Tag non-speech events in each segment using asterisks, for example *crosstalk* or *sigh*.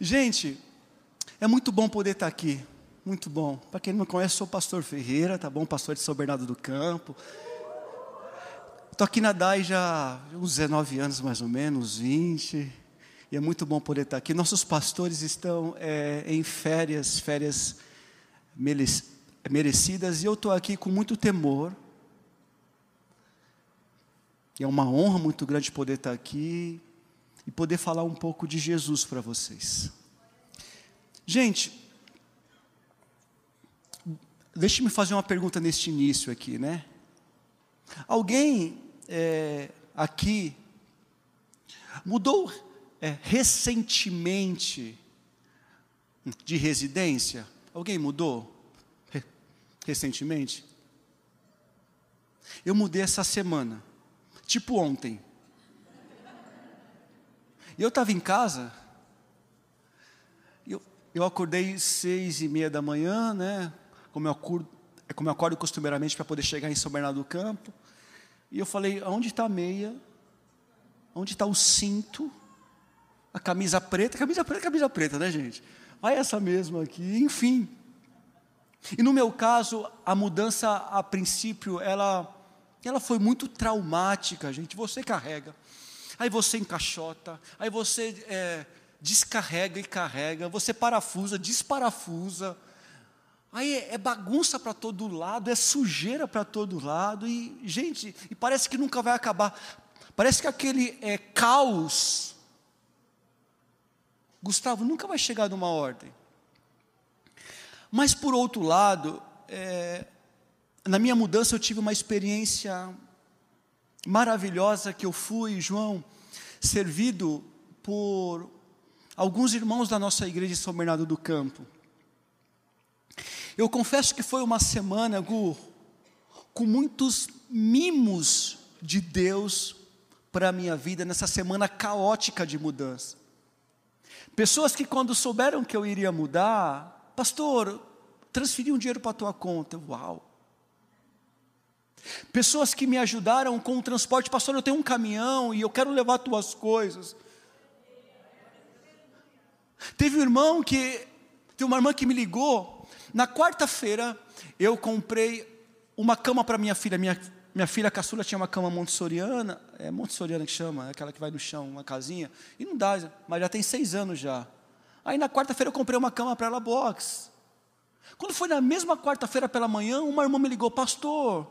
Gente, é muito bom poder estar aqui. Muito bom. Para quem não me conhece, sou o pastor Ferreira, tá bom? Pastor de São Bernardo do Campo. Estou aqui na DAI já uns 19 anos, mais ou menos, 20. E é muito bom poder estar aqui. Nossos pastores estão é, em férias, férias merecidas, e eu estou aqui com muito temor. E é uma honra muito grande poder estar aqui e poder falar um pouco de Jesus para vocês. Gente, Deixe-me fazer uma pergunta neste início aqui, né? Alguém é, aqui mudou é, recentemente de residência? Alguém mudou Re recentemente? Eu mudei essa semana, tipo ontem. E eu estava em casa, eu, acordei seis e meia da manhã, né? como eu acordo, como eu acordo costumeiramente para poder chegar em São Bernardo do Campo. E eu falei: onde está a meia? Onde está o cinto? A camisa preta? Camisa preta, camisa preta, né, gente? Vai essa mesma aqui, enfim. E no meu caso, a mudança, a princípio, ela, ela foi muito traumática, gente. Você carrega, aí você encaixota, aí você é, descarrega e carrega, você parafusa, desparafusa Aí é bagunça para todo lado, é sujeira para todo lado, e, gente, e parece que nunca vai acabar. Parece que aquele é, caos, Gustavo, nunca vai chegar numa ordem. Mas, por outro lado, é, na minha mudança eu tive uma experiência maravilhosa que eu fui, João, servido por alguns irmãos da nossa igreja de São Bernardo do Campo. Eu confesso que foi uma semana, Gu, com muitos mimos de Deus para a minha vida nessa semana caótica de mudança. Pessoas que, quando souberam que eu iria mudar, pastor, transferi um dinheiro para a tua conta. Uau! Pessoas que me ajudaram com o transporte, pastor, eu tenho um caminhão e eu quero levar tuas coisas. Teve um irmão que, teve uma irmã que me ligou na quarta-feira, eu comprei uma cama para minha filha. Minha, minha filha caçula tinha uma cama montessoriana, é montessoriana que chama, é aquela que vai no chão, uma casinha, e não dá, mas já tem seis anos já. Aí na quarta-feira eu comprei uma cama para ela box. Quando foi na mesma quarta-feira pela manhã, uma irmã me ligou, pastor,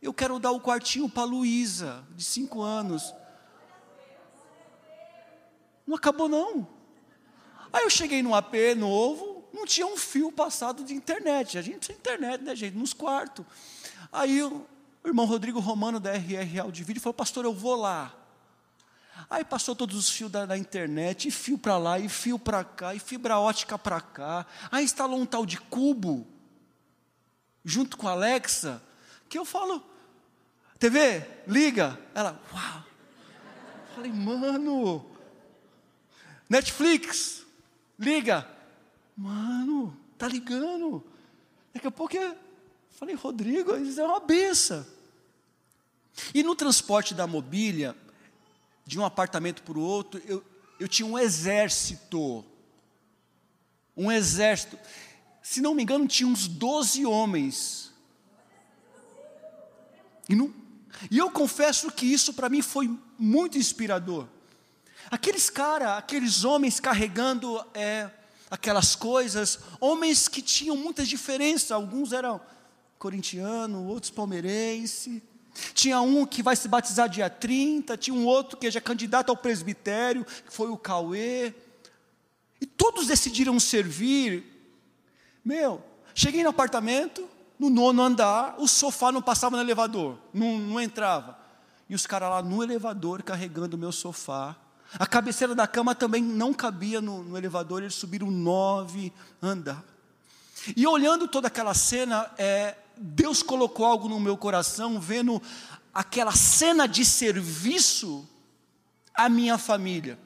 eu quero dar o quartinho para Luísa, de cinco anos. Não acabou não. Aí eu cheguei no AP novo, não tinha um fio passado de internet. A gente tinha internet, né, gente? Nos quartos. Aí o irmão Rodrigo Romano, da RR Audio Vídeo, falou: Pastor, eu vou lá. Aí passou todos os fios da, da internet, e fio para lá, e fio para cá, e fibra ótica para cá. Aí instalou um tal de cubo, junto com a Alexa, que eu falo: TV, liga. Ela, uau. Falei, mano, Netflix, liga. Mano, tá ligando. Daqui a pouco eu falei, Rodrigo, isso é uma benção. E no transporte da mobília, de um apartamento para o outro, eu, eu tinha um exército. Um exército. Se não me engano, tinha uns 12 homens. E, não, e eu confesso que isso para mim foi muito inspirador. Aqueles caras, aqueles homens carregando é, aquelas coisas, homens que tinham muitas diferenças, alguns eram corintiano, outros palmeirense. Tinha um que vai se batizar dia 30, tinha um outro que já é candidato ao presbitério, que foi o Cauê. E todos decidiram servir. Meu, cheguei no apartamento, no nono andar, o sofá não passava no elevador, não, não entrava. E os caras lá no elevador carregando o meu sofá a cabeceira da cama também não cabia no, no elevador, eles subiram nove andares. E olhando toda aquela cena, é, Deus colocou algo no meu coração, vendo aquela cena de serviço à minha família.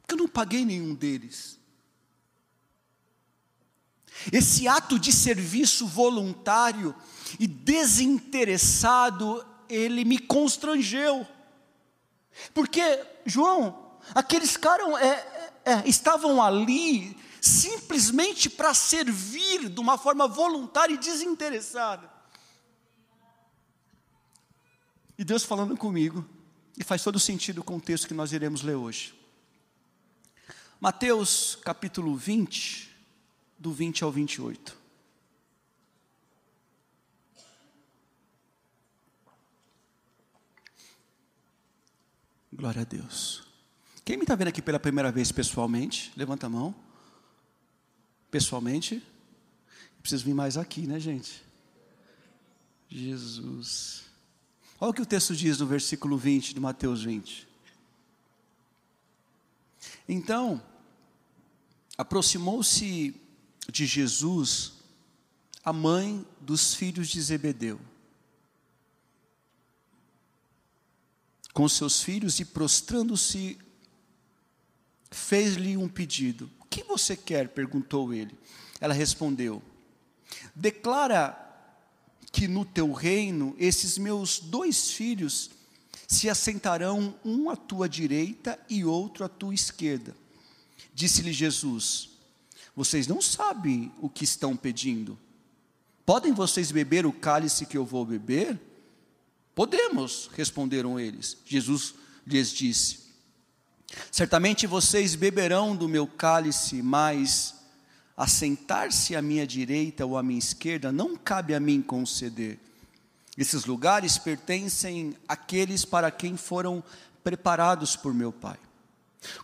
Porque eu não paguei nenhum deles. Esse ato de serviço voluntário e desinteressado ele me constrangeu. Porque, João, aqueles caras é, é, é, estavam ali simplesmente para servir de uma forma voluntária e desinteressada. E Deus falando comigo, e faz todo sentido com o texto que nós iremos ler hoje. Mateus capítulo 20, do 20 ao 28. Glória a Deus. Quem me está vendo aqui pela primeira vez pessoalmente? Levanta a mão. Pessoalmente. Preciso vir mais aqui, né, gente? Jesus. Olha o que o texto diz no versículo 20 de Mateus 20. Então, aproximou-se de Jesus a mãe dos filhos de Zebedeu, com seus filhos e prostrando-se, fez-lhe um pedido. O que você quer? perguntou ele. Ela respondeu: Declara que no teu reino esses meus dois filhos se assentarão, um à tua direita e outro à tua esquerda. Disse-lhe Jesus: Vocês não sabem o que estão pedindo. Podem vocês beber o cálice que eu vou beber? Podemos, responderam eles. Jesus lhes disse: Certamente vocês beberão do meu cálice, mas assentar-se à minha direita ou à minha esquerda não cabe a mim conceder. Esses lugares pertencem àqueles para quem foram preparados por meu Pai.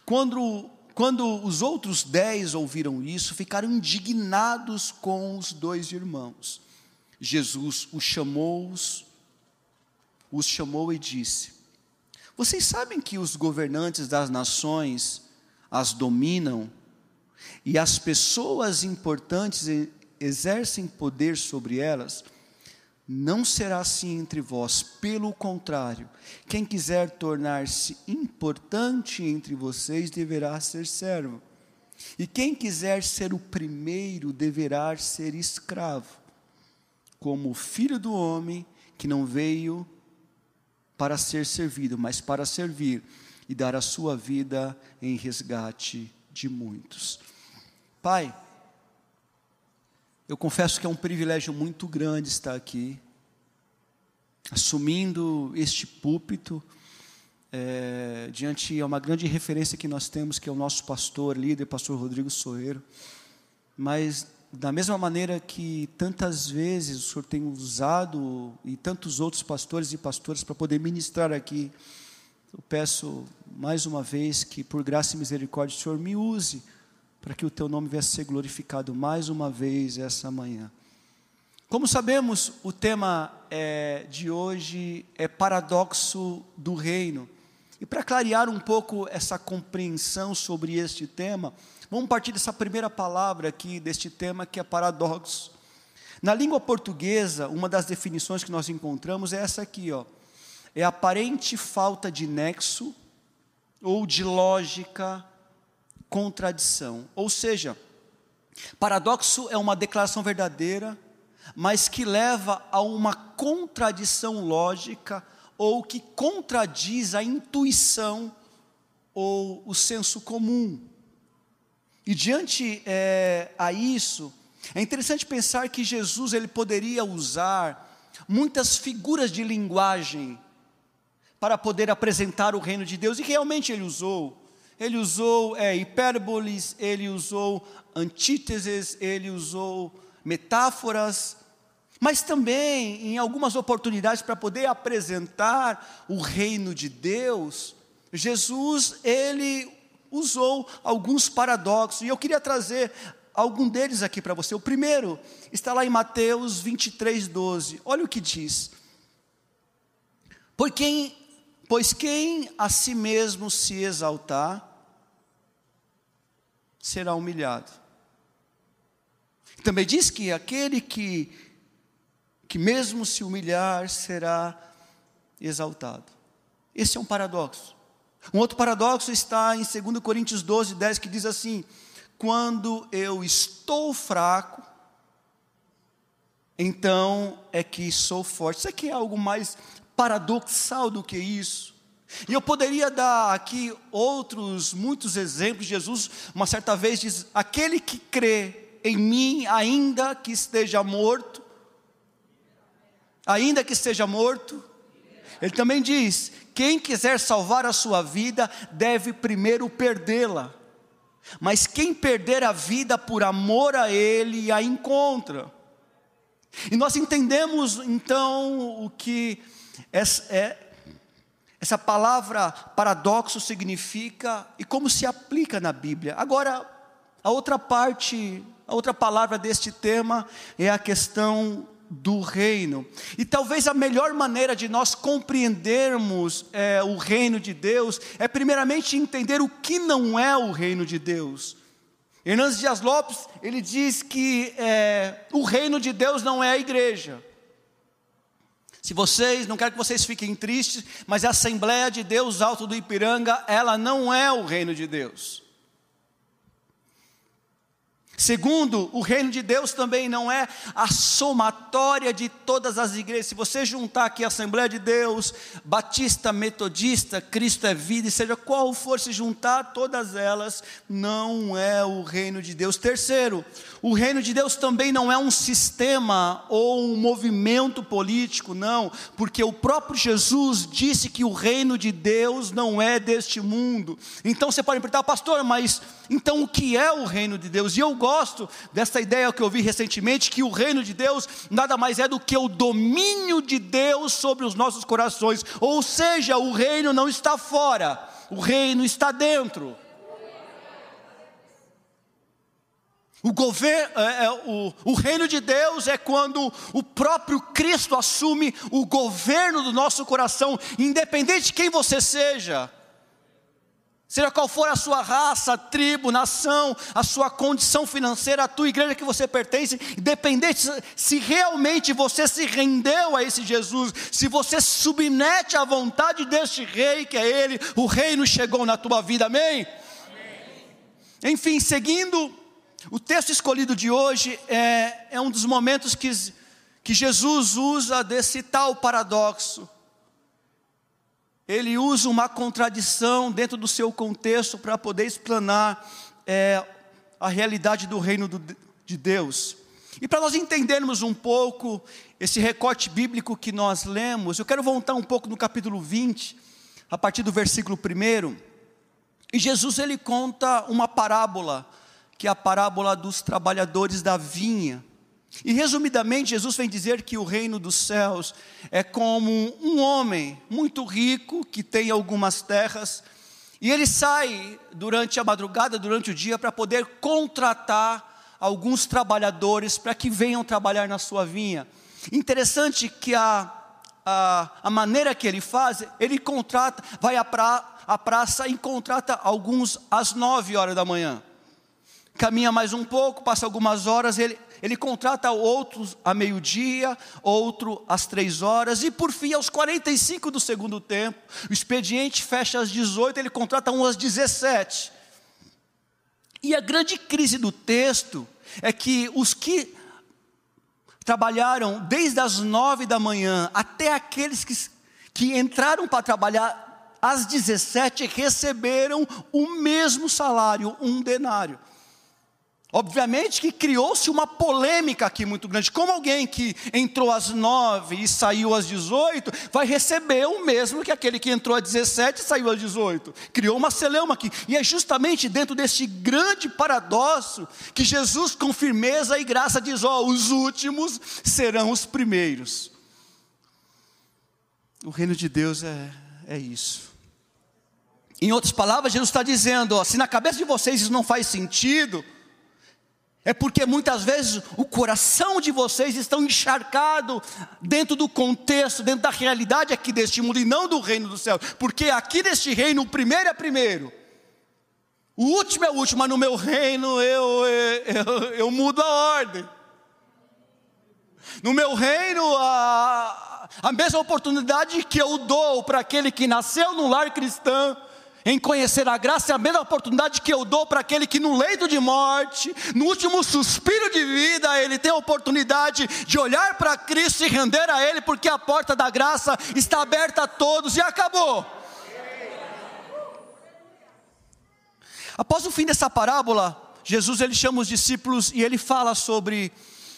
Quando quando os outros dez ouviram isso, ficaram indignados com os dois irmãos. Jesus os chamou, os chamou e disse: Vocês sabem que os governantes das nações as dominam? E as pessoas importantes exercem poder sobre elas? Não será assim entre vós, pelo contrário, quem quiser tornar-se importante entre vocês deverá ser servo, e quem quiser ser o primeiro deverá ser escravo, como o filho do homem que não veio para ser servido, mas para servir e dar a sua vida em resgate de muitos. Pai, eu confesso que é um privilégio muito grande estar aqui, assumindo este púlpito, é, diante de uma grande referência que nós temos, que é o nosso pastor, líder, pastor Rodrigo Soeiro. Mas, da mesma maneira que tantas vezes o Senhor tem usado, e tantos outros pastores e pastoras, para poder ministrar aqui, eu peço mais uma vez que, por graça e misericórdia, o Senhor me use para que o teu nome venha a ser glorificado mais uma vez essa manhã. Como sabemos, o tema é, de hoje é paradoxo do reino. E para clarear um pouco essa compreensão sobre este tema, vamos partir dessa primeira palavra aqui, deste tema que é paradoxo. Na língua portuguesa, uma das definições que nós encontramos é essa aqui, ó. É aparente falta de nexo ou de lógica contradição. Ou seja, paradoxo é uma declaração verdadeira, mas que leva a uma contradição lógica ou que contradiz a intuição ou o senso comum. E diante é, a isso, é interessante pensar que Jesus ele poderia usar muitas figuras de linguagem para poder apresentar o reino de Deus, e realmente ele usou. Ele usou é, hipérboles, ele usou antíteses, ele usou metáforas, mas também em algumas oportunidades para poder apresentar o reino de Deus, Jesus ele usou alguns paradoxos, e eu queria trazer algum deles aqui para você. O primeiro está lá em Mateus 23, 12. Olha o que diz. Por quem, pois quem a si mesmo se exaltar, será humilhado. Também diz que aquele que, que mesmo se humilhar será exaltado. Esse é um paradoxo. Um outro paradoxo está em 2 Coríntios 12, 10, que diz assim: Quando eu estou fraco, então é que sou forte. Isso aqui é algo mais paradoxal do que isso. E eu poderia dar aqui outros, muitos exemplos. Jesus, uma certa vez, diz: Aquele que crê em mim, ainda que esteja morto, ainda que esteja morto, ele também diz: quem quiser salvar a sua vida, deve primeiro perdê-la. Mas quem perder a vida por amor a Ele, a encontra. E nós entendemos então o que essa, é, essa palavra paradoxo significa e como se aplica na Bíblia. Agora, a outra parte, a outra palavra deste tema é a questão do reino. E talvez a melhor maneira de nós compreendermos é, o reino de Deus é, primeiramente, entender o que não é o reino de Deus. Hernandes Dias Lopes, ele diz que é, o reino de Deus não é a igreja. Se vocês, não quero que vocês fiquem tristes, mas a Assembleia de Deus Alto do Ipiranga, ela não é o reino de Deus. Segundo, o reino de Deus também não é a somatória de todas as igrejas. Se você juntar aqui a Assembleia de Deus, Batista, Metodista, Cristo é vida, e seja qual for se juntar todas elas, não é o reino de Deus. Terceiro, o reino de Deus também não é um sistema ou um movimento político, não, porque o próprio Jesus disse que o reino de Deus não é deste mundo. Então você pode perguntar, pastor, mas então o que é o reino de Deus? E eu gosto dessa ideia que eu vi recentemente, que o reino de Deus nada mais é do que o domínio de Deus sobre os nossos corações, ou seja, o reino não está fora, o reino está dentro. O, governo, é, é, o, o reino de Deus é quando o próprio Cristo assume o governo do nosso coração, independente de quem você seja, seja qual for a sua raça, tribo, nação, a sua condição financeira, a tua igreja que você pertence, independente se realmente você se rendeu a esse Jesus, se você submete à vontade deste rei que é Ele, o reino chegou na tua vida, amém? amém. Enfim, seguindo o texto escolhido de hoje é, é um dos momentos que, que Jesus usa desse tal paradoxo. Ele usa uma contradição dentro do seu contexto para poder explanar é, a realidade do reino do, de Deus. E para nós entendermos um pouco esse recorte bíblico que nós lemos, eu quero voltar um pouco no capítulo 20, a partir do versículo 1. E Jesus ele conta uma parábola que é a parábola dos trabalhadores da vinha. E resumidamente, Jesus vem dizer que o reino dos céus é como um homem muito rico que tem algumas terras, e ele sai durante a madrugada, durante o dia, para poder contratar alguns trabalhadores para que venham trabalhar na sua vinha. Interessante que a, a, a maneira que ele faz, ele contrata, vai à, pra, à praça e contrata alguns às nove horas da manhã caminha mais um pouco, passa algumas horas, ele, ele contrata outros a meio-dia, outro às três horas, e por fim, aos 45 do segundo tempo, o expediente fecha às 18, ele contrata um às 17. E a grande crise do texto é que os que trabalharam desde as nove da manhã até aqueles que, que entraram para trabalhar às 17 receberam o mesmo salário, um denário. Obviamente que criou-se uma polêmica aqui muito grande. Como alguém que entrou às nove e saiu às dezoito vai receber o mesmo que aquele que entrou às dezessete e saiu às dezoito? Criou uma celeuma aqui. E é justamente dentro deste grande paradoxo que Jesus, com firmeza e graça, diz: Ó, oh, os últimos serão os primeiros. O reino de Deus é, é isso. Em outras palavras, Jesus está dizendo: ó, se na cabeça de vocês isso não faz sentido é porque muitas vezes o coração de vocês está encharcado dentro do contexto, dentro da realidade aqui deste mundo e não do reino do céu. Porque aqui neste reino o primeiro é primeiro, o último é o último, mas no meu reino eu, eu, eu mudo a ordem. No meu reino, a, a mesma oportunidade que eu dou para aquele que nasceu no lar cristão, em conhecer a graça é a mesma oportunidade que eu dou para aquele que no leito de morte, no último suspiro de vida, ele tem a oportunidade de olhar para Cristo e render a Ele, porque a porta da graça está aberta a todos e acabou. Após o fim dessa parábola, Jesus ele chama os discípulos e ele fala sobre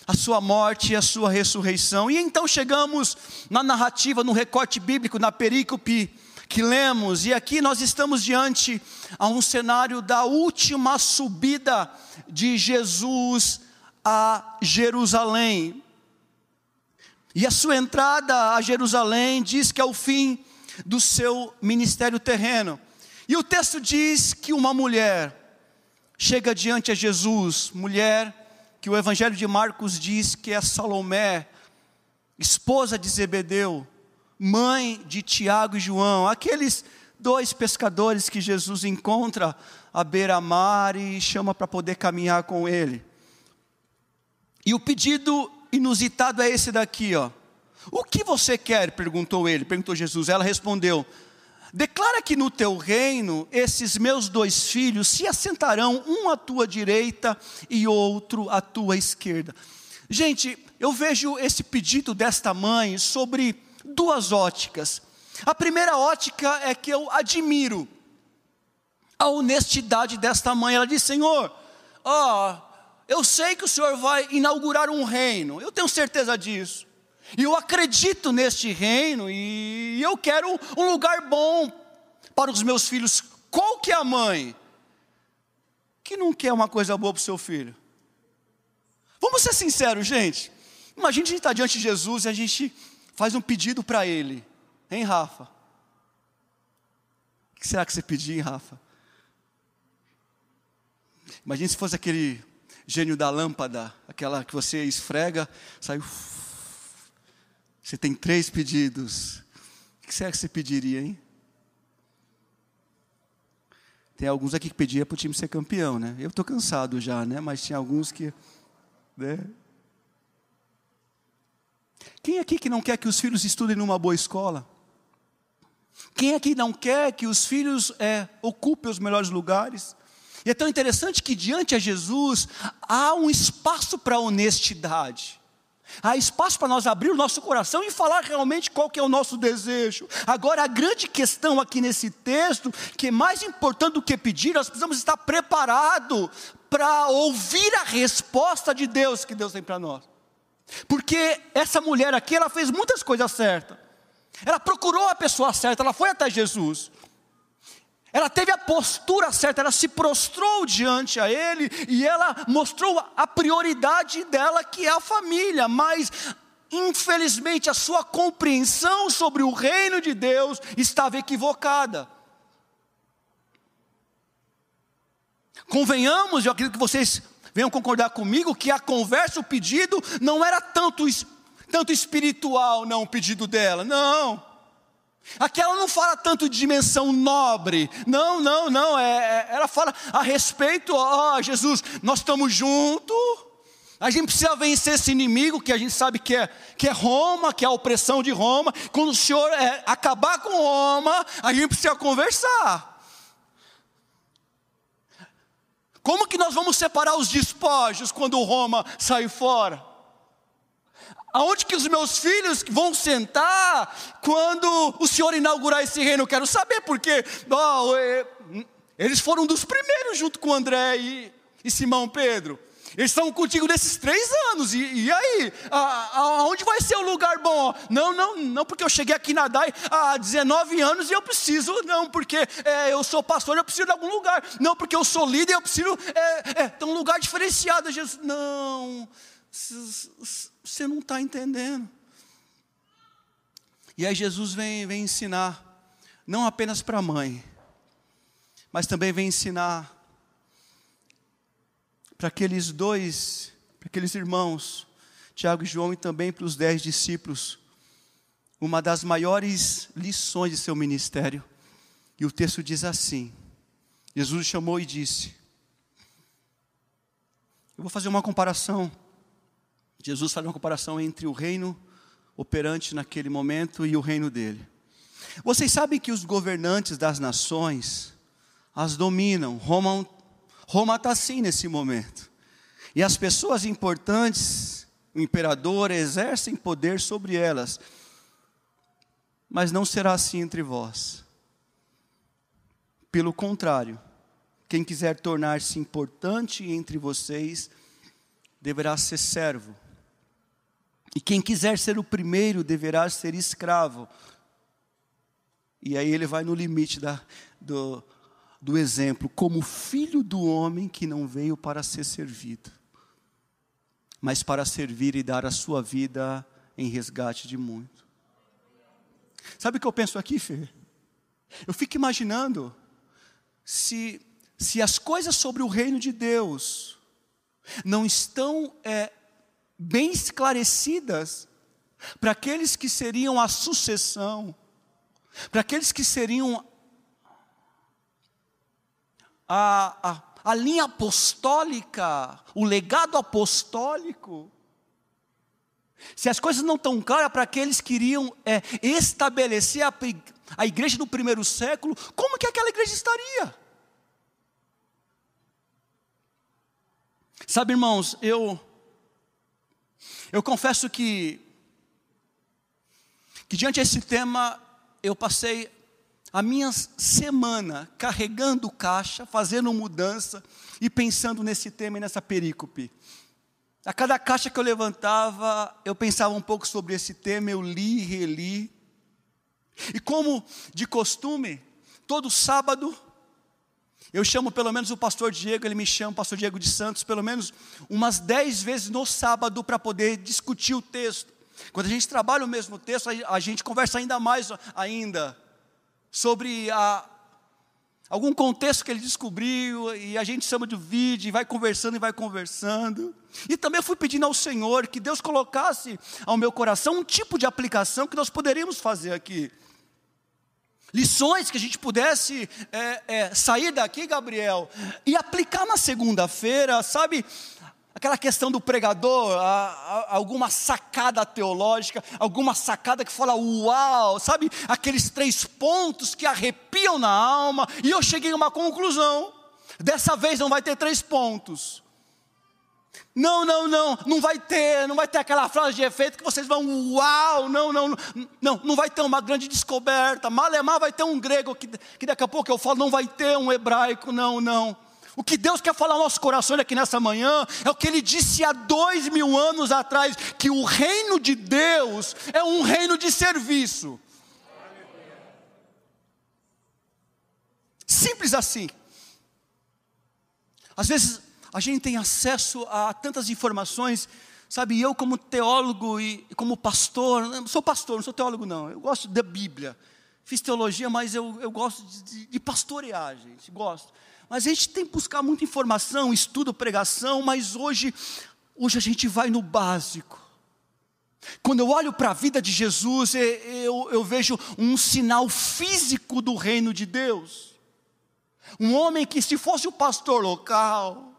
a sua morte e a sua ressurreição. E então chegamos na narrativa, no recorte bíblico, na perícope que lemos, e aqui nós estamos diante a um cenário da última subida de Jesus a Jerusalém. E a sua entrada a Jerusalém diz que é o fim do seu ministério terreno. E o texto diz que uma mulher chega diante a Jesus, mulher que o Evangelho de Marcos diz que é Salomé, esposa de Zebedeu, mãe de Tiago e João, aqueles dois pescadores que Jesus encontra à beira-mar e chama para poder caminhar com ele. E o pedido inusitado é esse daqui, ó. O que você quer? perguntou ele, perguntou Jesus. Ela respondeu: Declara que no teu reino esses meus dois filhos se assentarão, um à tua direita e outro à tua esquerda. Gente, eu vejo esse pedido desta mãe sobre duas óticas. A primeira ótica é que eu admiro a honestidade desta mãe. Ela diz: Senhor, ó, oh, eu sei que o Senhor vai inaugurar um reino, eu tenho certeza disso. E eu acredito neste reino e eu quero um lugar bom para os meus filhos. Qual que é a mãe que não quer uma coisa boa para o seu filho? Vamos ser sinceros, gente. Imagina a gente estar tá diante de Jesus e a gente faz um pedido para Ele. Hein, Rafa? O que será que você pediu, Rafa? Imagina se fosse aquele gênio da lâmpada, aquela que você esfrega, sai você tem três pedidos. O que será que você pediria, hein? Tem alguns aqui que pediam para o time ser campeão, né? Eu estou cansado já, né? Mas tinha alguns que. Né? Quem aqui que não quer que os filhos estudem numa boa escola? Quem aqui não quer que os filhos é, ocupem os melhores lugares? E é tão interessante que diante de Jesus há um espaço para honestidade. Há espaço para nós abrir o nosso coração e falar realmente qual que é o nosso desejo. Agora, a grande questão aqui nesse texto, que é mais importante do que pedir, nós precisamos estar preparados para ouvir a resposta de Deus que Deus tem para nós. Porque essa mulher aqui, ela fez muitas coisas certas. Ela procurou a pessoa certa, ela foi até Jesus. Ela teve a postura certa, ela se prostrou diante a ele e ela mostrou a prioridade dela, que é a família, mas infelizmente a sua compreensão sobre o reino de Deus estava equivocada. Convenhamos, eu acredito que vocês venham concordar comigo, que a conversa, o pedido, não era tanto, tanto espiritual, não, o pedido dela, não. Aqui ela não fala tanto de dimensão nobre, não, não, não, é, é ela fala a respeito, ó oh, Jesus, nós estamos juntos, a gente precisa vencer esse inimigo que a gente sabe que é, que é Roma, que é a opressão de Roma, quando o Senhor é, acabar com Roma, a gente precisa conversar. Como que nós vamos separar os despojos quando Roma sair fora? Aonde que os meus filhos vão sentar quando o Senhor inaugurar esse reino? Eu quero saber, porque oh, eles foram dos primeiros junto com André e, e Simão Pedro. Eles estão contigo nesses três anos, e, e aí? aonde vai ser o lugar bom? Não, não, não, porque eu cheguei aqui na DAI há 19 anos e eu preciso, não, porque é, eu sou pastor, eu preciso de algum lugar. Não, porque eu sou líder, eu preciso é, é, um lugar diferenciado. Jesus, não, você não está entendendo. E aí Jesus vem, vem ensinar, não apenas para a mãe, mas também vem ensinar para aqueles dois, para aqueles irmãos, Tiago e João, e também para os dez discípulos, uma das maiores lições de seu ministério. E o texto diz assim: Jesus chamou e disse: Eu vou fazer uma comparação Jesus faz uma comparação entre o reino operante naquele momento e o reino dele. Vocês sabem que os governantes das nações as dominam. Roma Roma está assim nesse momento. E as pessoas importantes, o imperador, exercem poder sobre elas. Mas não será assim entre vós. Pelo contrário, quem quiser tornar-se importante entre vocês, deverá ser servo. E quem quiser ser o primeiro, deverá ser escravo. E aí ele vai no limite da, do, do exemplo, como filho do homem que não veio para ser servido, mas para servir e dar a sua vida em resgate de muito. Sabe o que eu penso aqui, Fê? Eu fico imaginando se, se as coisas sobre o reino de Deus não estão é, bem esclarecidas para aqueles que seriam a sucessão, para aqueles que seriam a, a, a linha apostólica, o legado apostólico. Se as coisas não estão claras para aqueles que iriam é, estabelecer a, a igreja do primeiro século, como que aquela igreja estaria? Sabe, irmãos, eu eu confesso que que diante desse tema eu passei a minha semana carregando caixa, fazendo mudança e pensando nesse tema e nessa perícope. A cada caixa que eu levantava, eu pensava um pouco sobre esse tema, eu li reli. E como de costume, todo sábado, eu chamo pelo menos o pastor Diego, ele me chama, o pastor Diego de Santos, pelo menos umas dez vezes no sábado para poder discutir o texto. Quando a gente trabalha o mesmo texto, a gente conversa ainda mais ainda sobre a, algum contexto que ele descobriu, e a gente chama de vídeo, e vai conversando e vai conversando. E também fui pedindo ao Senhor que Deus colocasse ao meu coração um tipo de aplicação que nós poderíamos fazer aqui. Lições que a gente pudesse é, é, sair daqui, Gabriel, e aplicar na segunda-feira, sabe? Aquela questão do pregador, a, a, alguma sacada teológica, alguma sacada que fala uau, sabe? Aqueles três pontos que arrepiam na alma, e eu cheguei a uma conclusão. Dessa vez não vai ter três pontos. Não, não, não, não vai ter, não vai ter aquela frase de efeito que vocês vão, uau, não, não, não, não vai ter uma grande descoberta. Malemar vai ter um grego que, que daqui a pouco eu falo, não vai ter um hebraico, não, não. O que Deus quer falar ao nosso coração aqui nessa manhã é o que Ele disse há dois mil anos atrás: que o reino de Deus é um reino de serviço. Simples assim. Às vezes a gente tem acesso a tantas informações, sabe? Eu, como teólogo e como pastor, não sou pastor, não sou teólogo, não. Eu gosto da Bíblia. Fiz teologia, mas eu, eu gosto de, de pastorear, gente. Gosto. Mas a gente tem que buscar muita informação, estudo, pregação, mas hoje, hoje a gente vai no básico. Quando eu olho para a vida de Jesus, eu, eu vejo um sinal físico do reino de Deus. Um homem que, se fosse o pastor local,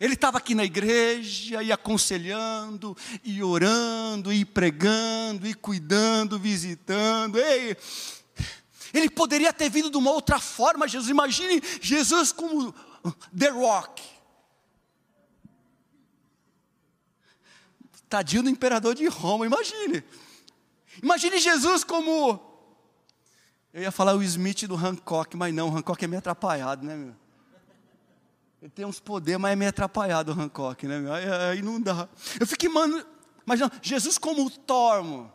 ele estava aqui na igreja, e aconselhando, e orando, e pregando, e cuidando, visitando. Ei, ele poderia ter vindo de uma outra forma, Jesus. Imagine Jesus como The Rock. Tadinho do imperador de Roma, imagine. Imagine Jesus como. Eu ia falar o Smith do Hancock, mas não, o Hancock é meio atrapalhado, né, meu? Ele tem uns poderes, mas é meio atrapalhado o Hancock, né, meu? Aí, aí não dá. Eu fico imaginando, Jesus como Tormo,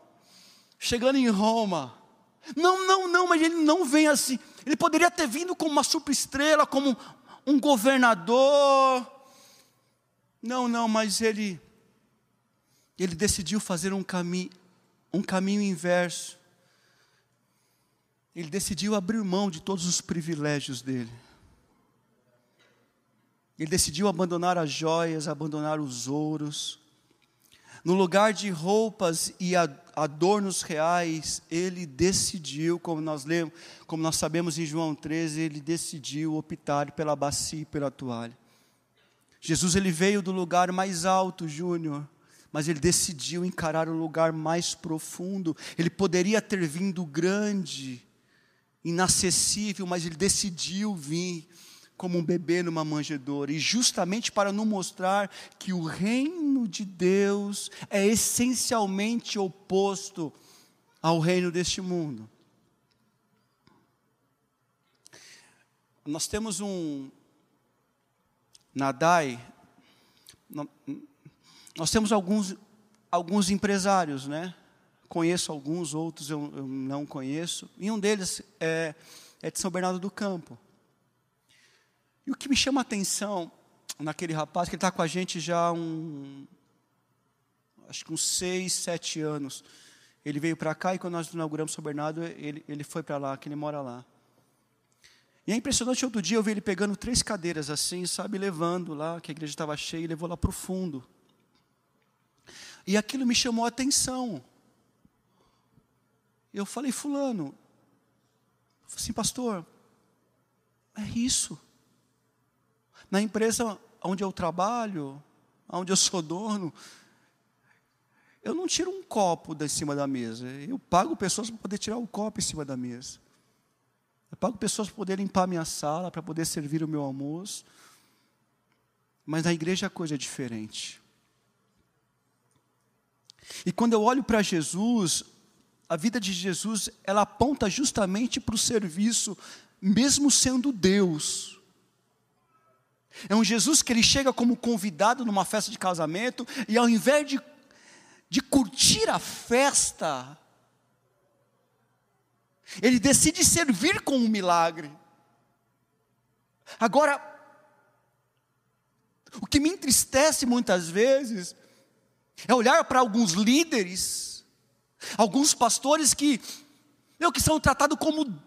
chegando em Roma, não, não, não, mas ele não vem assim. Ele poderia ter vindo como uma superestrela, como um governador. Não, não, mas ele ele decidiu fazer um caminho um caminho inverso. Ele decidiu abrir mão de todos os privilégios dele. Ele decidiu abandonar as joias, abandonar os ouros, no lugar de roupas e adornos reais, ele decidiu, como nós lemos, como nós sabemos em João 13, ele decidiu optar pela bacia e pela toalha. Jesus ele veio do lugar mais alto, Júnior, mas ele decidiu encarar o lugar mais profundo. Ele poderia ter vindo grande, inacessível, mas ele decidiu vir como um bebê numa manjedoura, e justamente para nos mostrar que o reino de Deus é essencialmente oposto ao reino deste mundo. nós temos um Nadai, nós temos alguns, alguns empresários, né? Conheço alguns, outros eu, eu não conheço. E um deles é, é de São Bernardo do Campo. E o que me chama a atenção naquele rapaz, que ele está com a gente já há um, acho que uns seis, sete anos. Ele veio para cá e quando nós inauguramos São Bernardo, ele, ele foi para lá, que ele mora lá. E é impressionante, outro dia eu vi ele pegando três cadeiras assim, sabe, levando lá, que a igreja estava cheia, e levou lá para o fundo. E aquilo me chamou a atenção. Eu falei, fulano, assim, pastor, é isso. Na empresa onde eu trabalho, onde eu sou dono, eu não tiro um copo de cima da mesa. Eu pago pessoas para poder tirar o um copo em cima da mesa. Eu pago pessoas para poder limpar minha sala, para poder servir o meu almoço. Mas na igreja a coisa é diferente. E quando eu olho para Jesus, a vida de Jesus, ela aponta justamente para o serviço, mesmo sendo Deus. É um Jesus que ele chega como convidado numa festa de casamento, e ao invés de, de curtir a festa, ele decide servir com um milagre. Agora, o que me entristece muitas vezes é olhar para alguns líderes, alguns pastores que, meu, que são tratados como,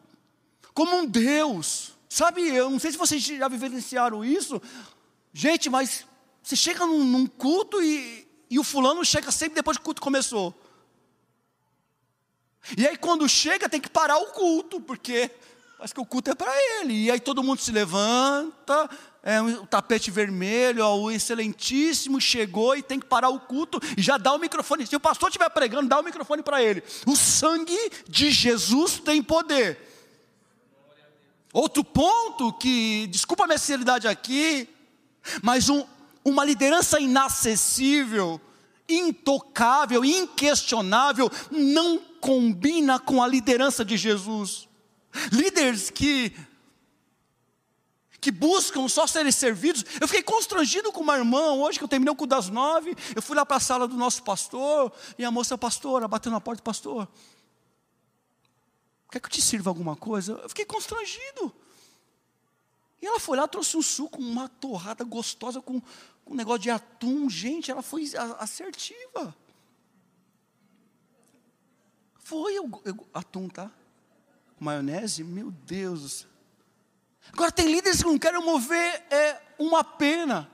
como um Deus. Sabe, eu não sei se vocês já vivenciaram isso. Gente, mas você chega num, num culto e, e o fulano chega sempre depois que o culto começou. E aí quando chega tem que parar o culto, porque parece que o culto é para ele. E aí todo mundo se levanta, é, o tapete vermelho, ó, o excelentíssimo chegou e tem que parar o culto e já dá o microfone. Se o pastor estiver pregando, dá o microfone para ele. O sangue de Jesus tem poder. Outro ponto que, desculpa a minha sinceridade aqui, mas um, uma liderança inacessível, intocável, inquestionável, não combina com a liderança de Jesus. Líderes que que buscam só serem servidos. Eu fiquei constrangido com uma irmã hoje, que eu terminei o culto das nove. Eu fui lá para a sala do nosso pastor, e a moça pastora bateu na porta, pastor. Quer que eu te sirva alguma coisa? Eu fiquei constrangido. E ela foi lá, trouxe um suco, uma torrada gostosa com, com um negócio de atum. Gente, ela foi assertiva. Foi eu, eu, atum, tá? Maionese, meu Deus. Agora tem líderes que não querem mover é, uma pena.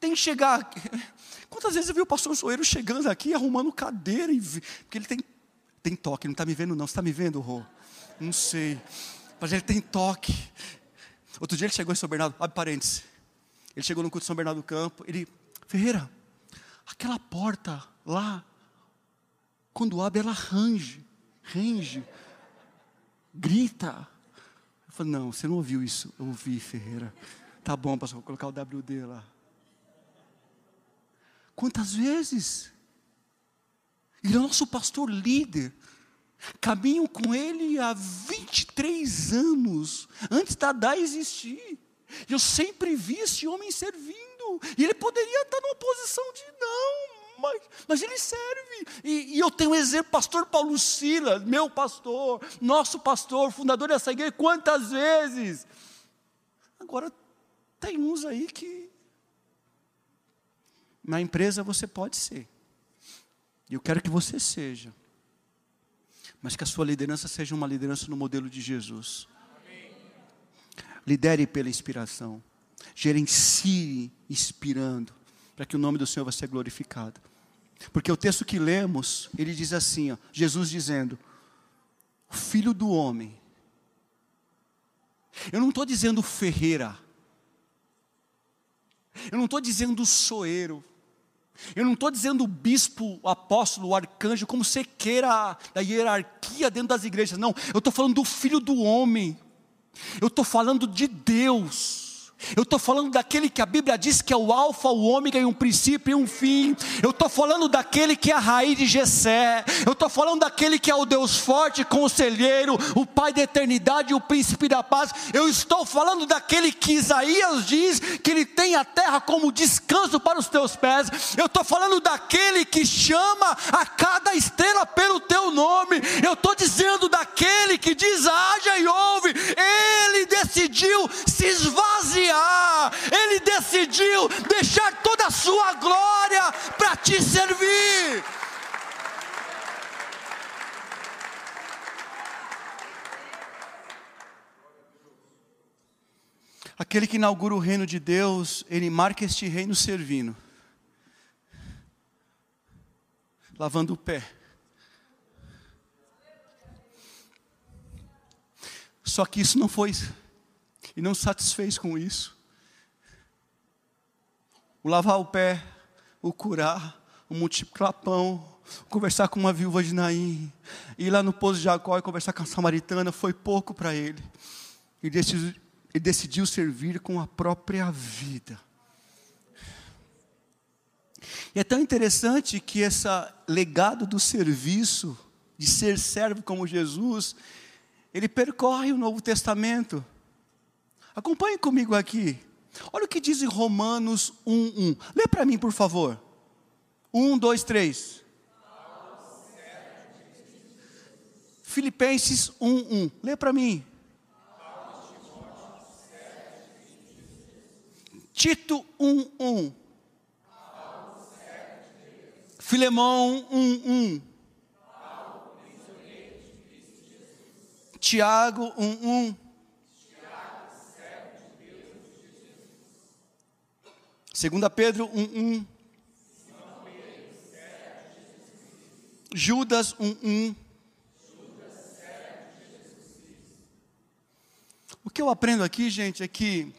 Tem que chegar. *laughs* Quantas vezes eu vi o pastor Soeiro chegando aqui, arrumando cadeira, porque ele tem, tem toque, não está me vendo, não. Você está me vendo, Rô? Não sei. Mas ele tem toque. Outro dia ele chegou em São Bernardo, abre parênteses. Ele chegou no culto de São Bernardo do Campo, ele, Ferreira, aquela porta lá, quando abre, ela range, range, grita. Eu falei, não, você não ouviu isso. Eu ouvi, Ferreira. Tá bom, pastor, vou colocar o WD lá. Quantas vezes? Ele é o nosso pastor líder. Caminho com ele há 23 anos, antes da DA existir. Eu sempre vi esse homem servindo. E ele poderia estar numa posição de não, mas, mas ele serve. E, e eu tenho um exemplo, pastor Paulo Silas, meu pastor, nosso pastor, fundador dessa igreja, quantas vezes. Agora, tem uns aí que na empresa você pode ser. E eu quero que você seja mas que a sua liderança seja uma liderança no modelo de Jesus. Lidere pela inspiração, gerencie inspirando, para que o nome do Senhor vai ser glorificado. Porque o texto que lemos, ele diz assim: ó, Jesus dizendo, o filho do homem. Eu não estou dizendo Ferreira, eu não estou dizendo Soeiro, eu não estou dizendo o bispo, o apóstolo, o arcanjo, como você queira da hierarquia dentro das igrejas. Não, eu estou falando do filho do homem. Eu estou falando de Deus. Eu estou falando daquele que a Bíblia diz que é o alfa, o ômega e um princípio e um fim. Eu estou falando daquele que é a raiz de Jessé. Eu estou falando daquele que é o Deus forte, conselheiro, o Pai da eternidade e o príncipe da paz. Eu estou falando daquele que Isaías diz que ele tem a terra como descanso para os teus pés. Eu estou falando daquele que chama a cada estrela pelo teu nome. Eu estou dizendo daquele que diz haja e ouve. Ele decidiu se esvaziar ele decidiu deixar toda a sua glória para te servir. Aquele que inaugura o reino de Deus, ele marca este reino servindo, lavando o pé. Só que isso não foi e não satisfez com isso. O lavar o pé, o curar, o multiplicar pão, conversar com uma viúva de Naim, ir lá no poço de Jacó e conversar com a samaritana foi pouco para ele. Ele decidiu, ele decidiu servir com a própria vida. E é tão interessante que esse legado do serviço, de ser servo como Jesus, ele percorre o Novo Testamento. Acompanhe comigo aqui. Olha o que diz em Romanos 1:1. Lê para mim, por favor. 1, 2, 3. Filipenses 1:1. Lê para mim. Tito 1:1. Filemão 1:1. Tiago 1:1. Segunda Pedro 1:1. Judas 1:1. O que eu aprendo aqui, gente, é que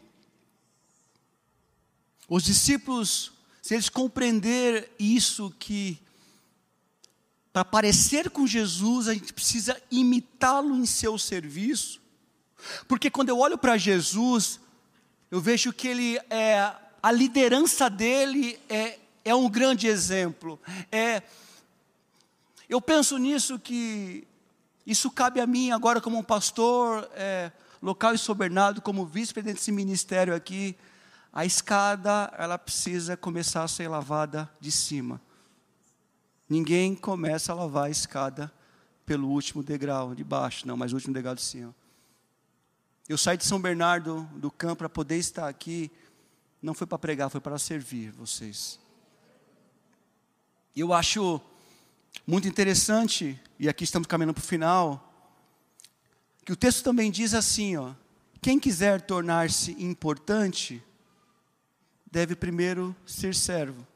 os discípulos, se eles compreender isso que para parecer com Jesus, a gente precisa imitá-lo em seu serviço. Porque quando eu olho para Jesus, eu vejo que ele é a liderança dele é, é um grande exemplo. É, eu penso nisso que isso cabe a mim agora como um pastor é, local e sobernado, como vice-presidente desse ministério aqui. A escada, ela precisa começar a ser lavada de cima. Ninguém começa a lavar a escada pelo último degrau de baixo, não, mas o último degrau de cima. Eu saí de São Bernardo do campo para poder estar aqui não foi para pregar, foi para servir vocês. Eu acho muito interessante, e aqui estamos caminhando para o final, que o texto também diz assim: ó, quem quiser tornar-se importante, deve primeiro ser servo.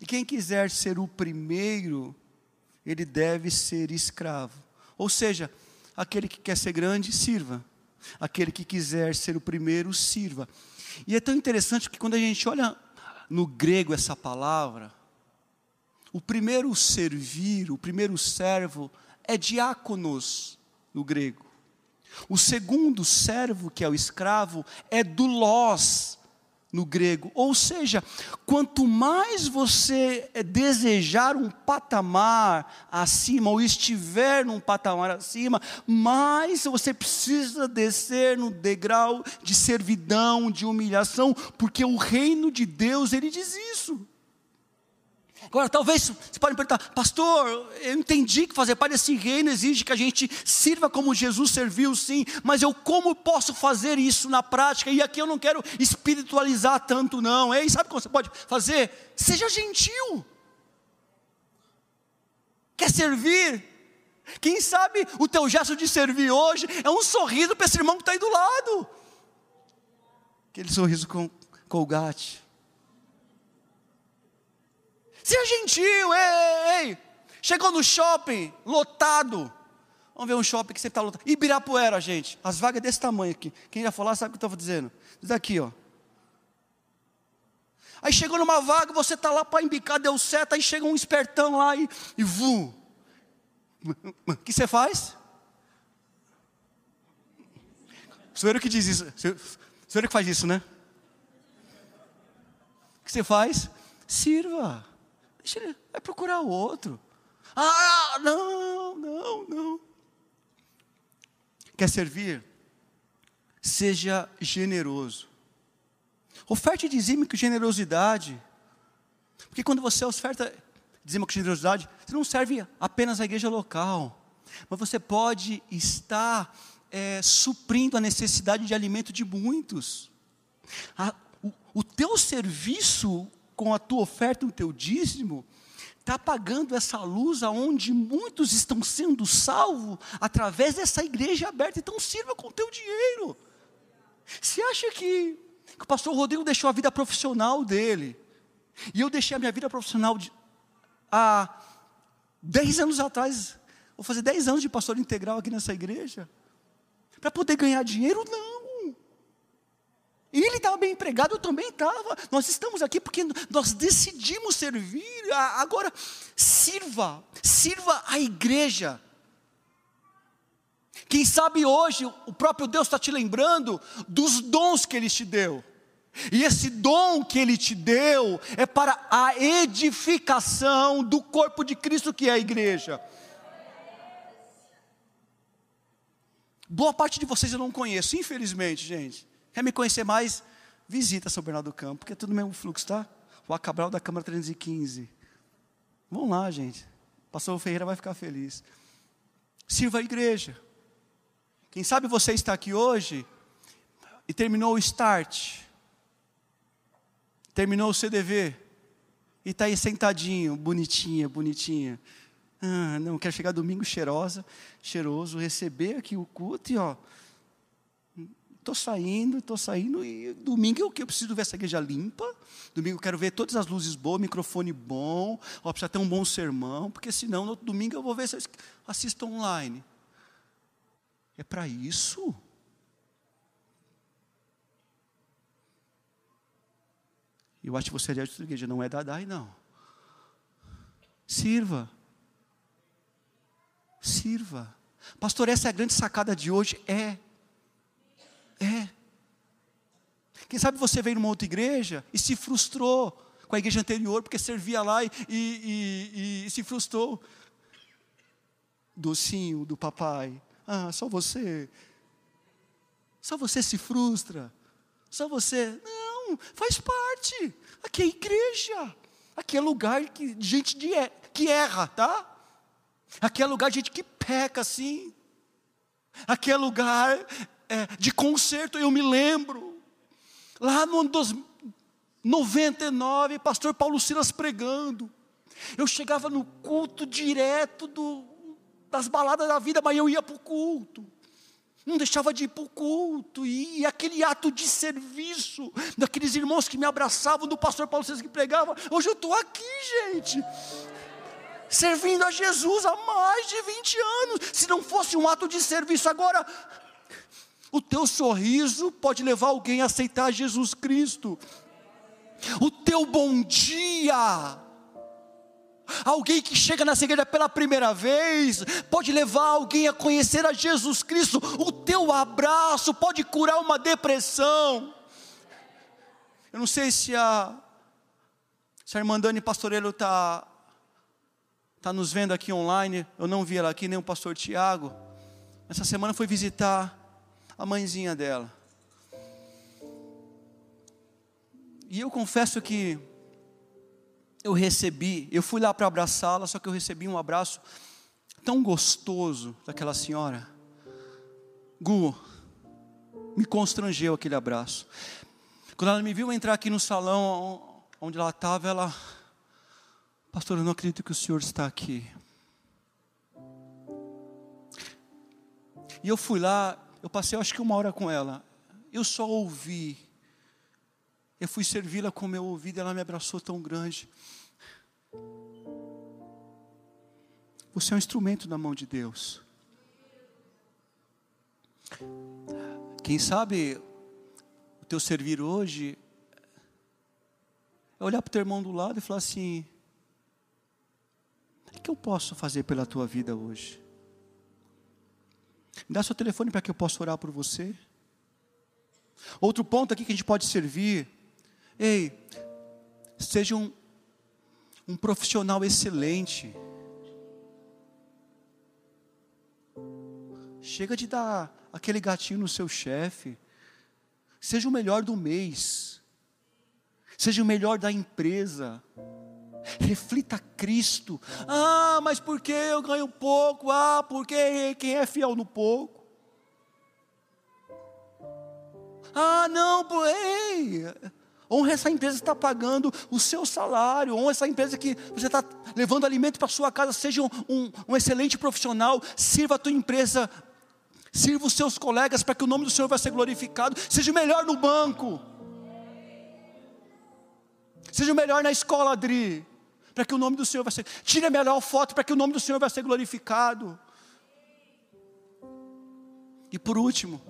E quem quiser ser o primeiro, ele deve ser escravo. Ou seja, aquele que quer ser grande, sirva. Aquele que quiser ser o primeiro, sirva. E é tão interessante que quando a gente olha no grego essa palavra, o primeiro servir, o primeiro servo é diáconos no grego. O segundo servo, que é o escravo, é doulos no grego. Ou seja, quanto mais você desejar um patamar acima, ou estiver num patamar acima, mais você precisa descer no degrau de servidão, de humilhação, porque o reino de Deus, ele diz isso. Agora, talvez você pode me perguntar, pastor, eu entendi que fazer parte desse reino exige que a gente sirva como Jesus serviu, sim, mas eu como posso fazer isso na prática? E aqui eu não quero espiritualizar tanto, não. Ei, sabe como você pode fazer? Seja gentil. Quer servir? Quem sabe o teu gesto de servir hoje é um sorriso para esse irmão que está aí do lado. Aquele sorriso com colgate. Seja gentil, ei, ei. Chegou no shopping, lotado. Vamos ver um shopping que sempre está lotado. Ibirapuera, gente. As vagas desse tamanho aqui. Quem já falou sabe o que eu estou dizendo. Isso daqui, ó. Aí chegou numa vaga, você está lá para embicar, deu certo, aí chega um espertão lá e, e vum. O que você faz? O senhor que diz isso. O senhor que faz isso, né? que você faz? Sirva. Deixa vai procurar outro. Ah, não, não, não. Quer servir? Seja generoso. Oferte dizime com generosidade. Porque quando você oferta dizime com generosidade, você não serve apenas a igreja local, mas você pode estar é, suprindo a necessidade de alimento de muitos. A, o, o teu serviço com a tua oferta, o teu dízimo, está apagando essa luz aonde muitos estão sendo salvos através dessa igreja aberta. Então sirva com o teu dinheiro. Você acha que, que o pastor Rodrigo deixou a vida profissional dele? E eu deixei a minha vida profissional de, há 10 anos atrás. Vou fazer 10 anos de pastor integral aqui nessa igreja. Para poder ganhar dinheiro? Não. E ele estava bem empregado, eu também estava. Nós estamos aqui porque nós decidimos servir. Agora, sirva, sirva a igreja. Quem sabe hoje o próprio Deus está te lembrando dos dons que Ele te deu. E esse dom que Ele te deu é para a edificação do corpo de Cristo que é a igreja. Boa parte de vocês eu não conheço, infelizmente, gente. Quer me conhecer mais? Visita São Bernardo do Campo, porque é tudo mesmo fluxo, tá? O Acabral da Câmara 315. Vamos lá, gente. Pastor Ferreira vai ficar feliz. Sirva a igreja. Quem sabe você está aqui hoje e terminou o start, terminou o CDV, e está aí sentadinho, bonitinha, bonitinha. Ah, não, quero chegar domingo cheirosa, cheiroso, receber aqui o culto e ó, Estou saindo, estou saindo, e domingo eu, eu preciso ver essa igreja limpa. Domingo eu quero ver todas as luzes boas, microfone bom, ó, precisa ter um bom sermão, porque senão no outro domingo eu vou ver se eu assisto online. É para isso? Eu acho que você é de outra igreja, não é Dadai, não. Sirva. Sirva. Pastor, essa é a grande sacada de hoje. É. É. Quem sabe você veio numa outra igreja e se frustrou com a igreja anterior, porque servia lá e, e, e, e se frustrou. Docinho do papai. Ah, só você. Só você se frustra. Só você. Não, faz parte. Aqui é igreja. Aqui é lugar que gente de, que erra, tá? Aqui é lugar de gente que peca assim. Aqui é lugar é, de concerto, eu me lembro, lá no ano dos 99, pastor Paulo Silas pregando, eu chegava no culto direto do, das baladas da vida, mas eu ia para o culto, não deixava de ir para o culto, e, e, aquele ato de serviço, daqueles irmãos que me abraçavam, do pastor Paulo Silas que pregava, hoje eu estou aqui, gente, servindo a Jesus há mais de 20 anos, se não fosse um ato de serviço, agora o teu sorriso pode levar alguém a aceitar Jesus Cristo. O teu bom dia. Alguém que chega nessa igreja pela primeira vez pode levar alguém a conhecer a Jesus Cristo. O teu abraço pode curar uma depressão. Eu não sei se a, se a irmã Dani Pastorello está tá nos vendo aqui online. Eu não vi ela aqui, nem o pastor Tiago. Essa semana foi visitar a mãezinha dela. E eu confesso que eu recebi, eu fui lá para abraçá-la, só que eu recebi um abraço tão gostoso daquela senhora. Gu, me constrangeu aquele abraço. Quando ela me viu entrar aqui no salão onde ela estava, ela, pastor, eu não acredito que o senhor está aqui. E eu fui lá, eu passei acho que uma hora com ela. Eu só ouvi. Eu fui servi-la com meu ouvido, ela me abraçou tão grande. Você é um instrumento na mão de Deus. Quem sabe o teu servir hoje é olhar para o teu irmão do lado e falar assim: o que eu posso fazer pela tua vida hoje? Me dá seu telefone para que eu possa orar por você. Outro ponto aqui que a gente pode servir. Ei, seja um, um profissional excelente. Chega de dar aquele gatinho no seu chefe. Seja o melhor do mês. Seja o melhor da empresa. Reflita Cristo. Ah, mas por que eu ganho pouco? Ah, porque quem é fiel no pouco? Ah, não, ei, honra essa empresa que está pagando o seu salário, honra essa empresa que você está levando alimento para sua casa, seja um, um, um excelente profissional, sirva a tua empresa Sirva os seus colegas para que o nome do Senhor vai ser glorificado. Seja o melhor no banco. Seja o melhor na escola, Adri. Para que o nome do Senhor vai ser. Tire a melhor foto para que o nome do Senhor vai ser glorificado. E por último,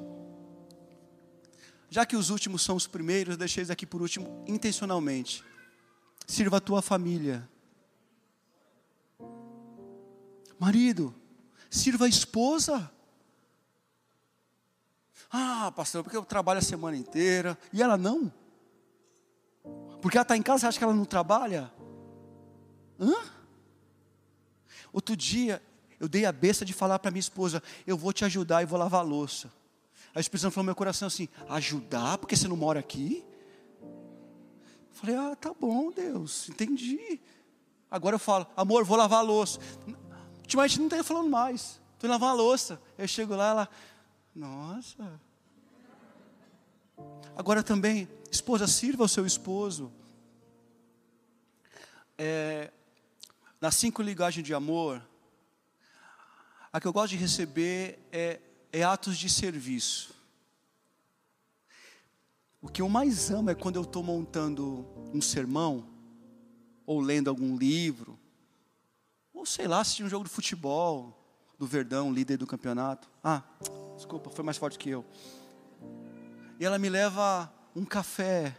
já que os últimos são os primeiros, deixei eles aqui por último intencionalmente. Sirva a tua família. Marido, sirva a esposa. Ah, pastor, porque eu trabalho a semana inteira. E ela não? Porque ela está em casa, acha que ela não trabalha? Hã? Outro dia, eu dei a besta de falar para minha esposa: Eu vou te ajudar e vou lavar a louça. A Espírito falou no meu coração assim: Ajudar? Porque você não mora aqui? Eu falei: Ah, tá bom, Deus, entendi. Agora eu falo: Amor, vou lavar a louça. Ultimamente não tenho falando mais. Estou lavando a louça. Eu chego lá, ela. Nossa. Agora também, esposa, sirva o seu esposo. É, nas cinco linguagens de amor, a que eu gosto de receber é, é atos de serviço. O que eu mais amo é quando eu estou montando um sermão, ou lendo algum livro, ou sei lá, assistindo um jogo de futebol, do Verdão, líder do campeonato. Ah, desculpa, foi mais forte que eu. E ela me leva um café.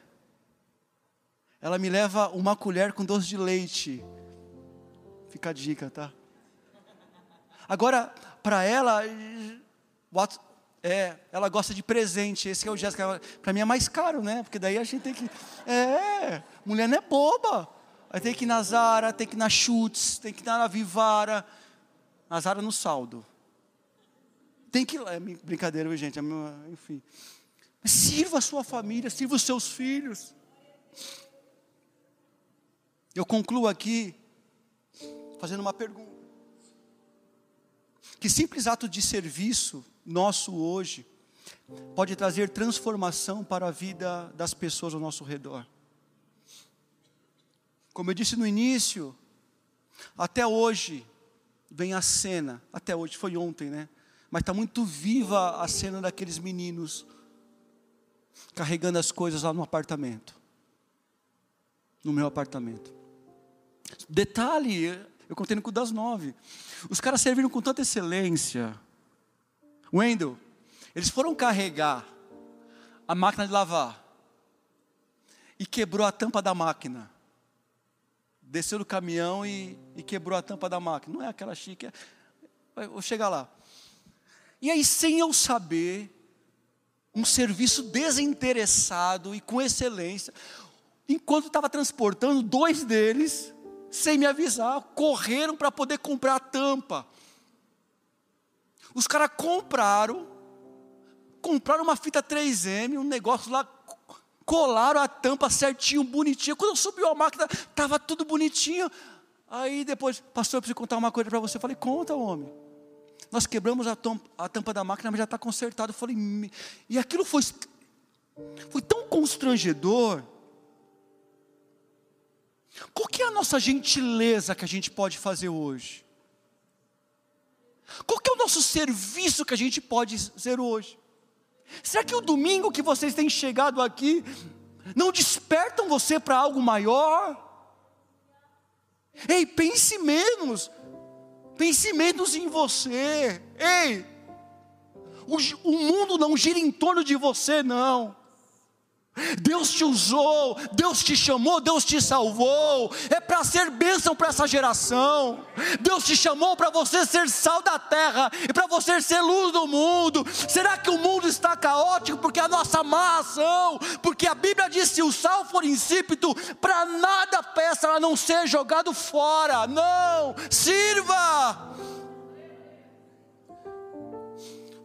Ela me leva uma colher com doce de leite. Fica a dica, tá? Agora, para ela, é, ela gosta de presente. Esse é o que para mim é mais caro, né? Porque daí a gente tem que. É, mulher não é boba. Aí tem que ir na Zara, tem que ir na Schutz, tem que ir na Vivara Azara no saldo. Tem que. É brincadeira, gente. É, enfim. Mas sirva a sua família, sirva os seus filhos. Eu concluo aqui fazendo uma pergunta. Que simples ato de serviço nosso hoje pode trazer transformação para a vida das pessoas ao nosso redor? Como eu disse no início, até hoje, vem a cena, até hoje, foi ontem, né? Mas está muito viva a cena daqueles meninos carregando as coisas lá no apartamento. No meu apartamento. Detalhe, eu contei no cu das nove. Os caras serviram com tanta excelência. Wendel, eles foram carregar a máquina de lavar e quebrou a tampa da máquina desceu do caminhão e, e, quebrou a tampa da máquina. Não é aquela chique. É, vou chegar lá. E aí, sem eu saber, um serviço desinteressado e com excelência, enquanto estava transportando, dois deles, sem me avisar, correram para poder comprar a tampa. Os caras compraram, compraram uma fita 3M, um negócio lá colaram a tampa certinho, bonitinho. Quando subiu a máquina, estava tudo bonitinho. Aí depois, pastor, eu preciso contar uma coisa para você. Eu falei, conta, homem. Nós quebramos a tampa, a tampa da máquina, mas já está consertado. Eu falei, e aquilo foi, foi tão constrangedor. Qual que é a nossa gentileza que a gente pode fazer hoje? Qual que é o nosso serviço que a gente pode ser hoje? Será que o domingo que vocês têm chegado aqui não despertam você para algo maior? Ei, pense menos. Pense menos em você. Ei, o, o mundo não gira em torno de você, não. Deus te usou, Deus te chamou, Deus te salvou, é para ser bênção para essa geração. Deus te chamou para você ser sal da terra e para você ser luz do mundo. Será que o mundo está caótico porque a nossa má ação, porque a Bíblia diz: se o sal for insípido, para nada peça a não ser jogado fora. Não, sirva.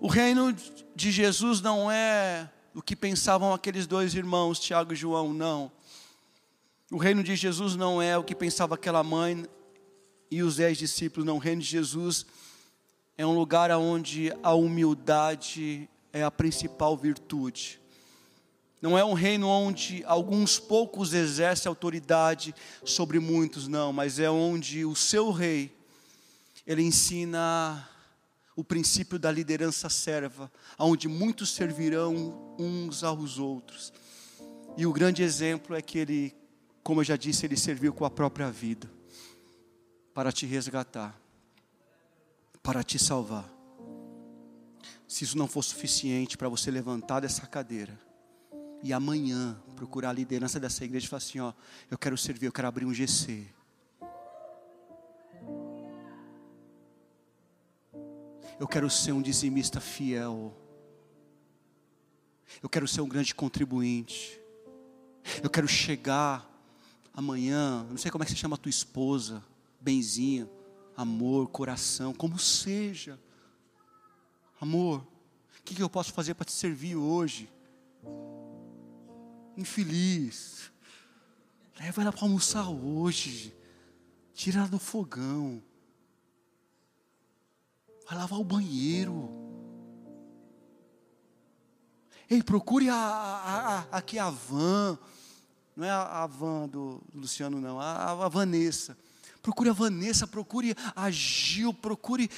O reino de Jesus não é o que pensavam aqueles dois irmãos, Tiago e João, não. O reino de Jesus não é o que pensava aquela mãe e os dez discípulos, não. O reino de Jesus é um lugar onde a humildade é a principal virtude. Não é um reino onde alguns poucos exercem autoridade sobre muitos, não, mas é onde o seu rei, ele ensina o princípio da liderança serva, onde muitos servirão uns aos outros. E o grande exemplo é que ele, como eu já disse, ele serviu com a própria vida para te resgatar, para te salvar. Se isso não for suficiente para você levantar dessa cadeira e amanhã procurar a liderança dessa igreja e falar assim: ó, eu quero servir, eu quero abrir um GC. Eu quero ser um dizimista fiel. Eu quero ser um grande contribuinte. Eu quero chegar amanhã, não sei como é que você chama a tua esposa, benzinho, amor, coração, como seja. Amor, o que, que eu posso fazer para te servir hoje? Infeliz. Leva ela para almoçar hoje. Tira ela do fogão. Vai lavar o banheiro. Ei, procure a, a, a, aqui a van. Não é a, a van do, Luciano, não. A, a Vanessa. Procure a Vanessa, procure a Gil, procure,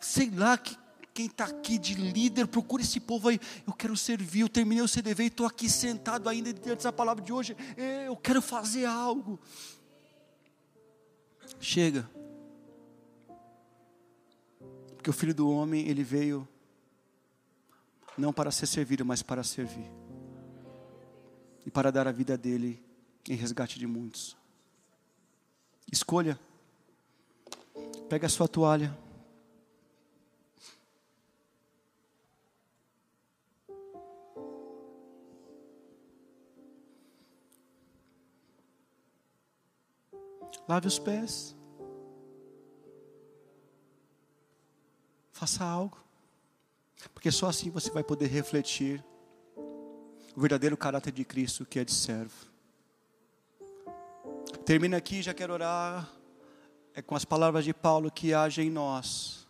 sei lá, que, quem está aqui de líder, procure esse povo aí. Eu quero servir, eu terminei o CDV e estou aqui sentado ainda diante dessa palavra de hoje. Eu quero fazer algo. Chega. Porque o filho do homem, ele veio não para ser servido, mas para servir. E para dar a vida dele em resgate de muitos. Escolha. Pega a sua toalha. Lave os pés. Faça algo. Porque só assim você vai poder refletir o verdadeiro caráter de Cristo que é de servo. Termina aqui, já quero orar é com as palavras de Paulo que age em nós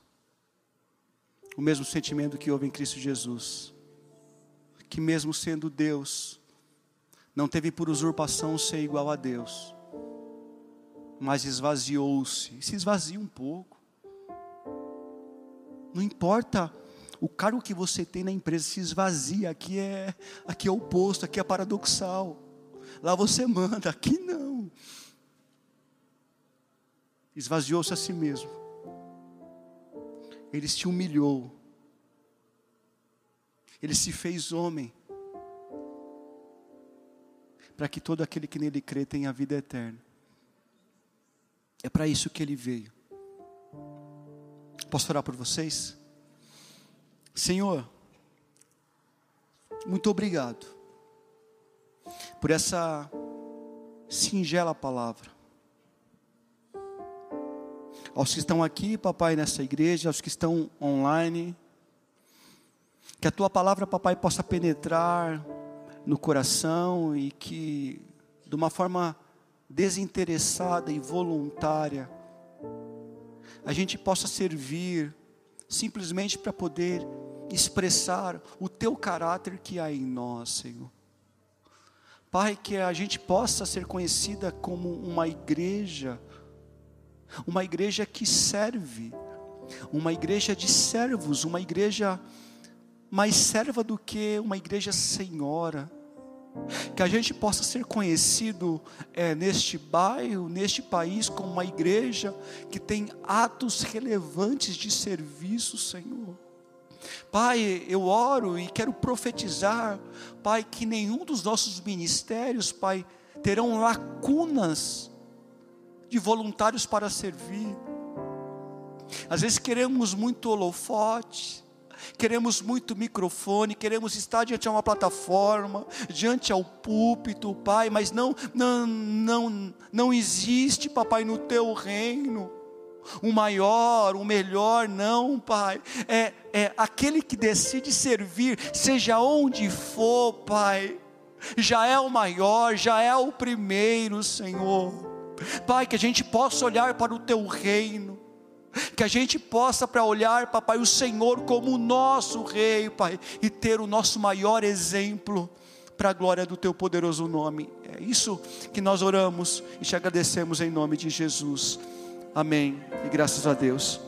o mesmo sentimento que houve em Cristo Jesus, que mesmo sendo Deus, não teve por usurpação ser igual a Deus, mas esvaziou-se, se esvazia um pouco. Não importa o cargo que você tem na empresa, se esvazia, aqui é, aqui é oposto, aqui é paradoxal. Lá você *laughs* manda, aqui não. Esvaziou-se a si mesmo. Ele se humilhou. Ele se fez homem. Para que todo aquele que nele crê tenha vida eterna. É para isso que ele veio. Posso orar por vocês? Senhor, muito obrigado por essa singela palavra. Aos que estão aqui, papai, nessa igreja, aos que estão online, que a tua palavra, papai, possa penetrar no coração e que, de uma forma desinteressada e voluntária, a gente possa servir simplesmente para poder expressar o teu caráter que há em nós, Senhor. Pai, que a gente possa ser conhecida como uma igreja, uma igreja que serve, uma igreja de servos, uma igreja mais serva do que uma igreja senhora que a gente possa ser conhecido é, neste bairro, neste país, como uma igreja que tem atos relevantes de serviço, Senhor. Pai, eu oro e quero profetizar, Pai, que nenhum dos nossos ministérios, Pai, terão lacunas de voluntários para servir. Às vezes queremos muito holofote, queremos muito microfone, queremos estar diante de uma plataforma, diante ao púlpito, Pai, mas não, não, não, não existe, Papai, no Teu reino o maior, o melhor, não, Pai. É, é aquele que decide servir, seja onde for, Pai. Já é o maior, já é o primeiro, Senhor. Pai, que a gente possa olhar para o Teu reino que a gente possa para olhar, papai, o Senhor como o nosso rei, pai, e ter o nosso maior exemplo para a glória do teu poderoso nome. É isso que nós oramos e te agradecemos em nome de Jesus. Amém. E graças a Deus.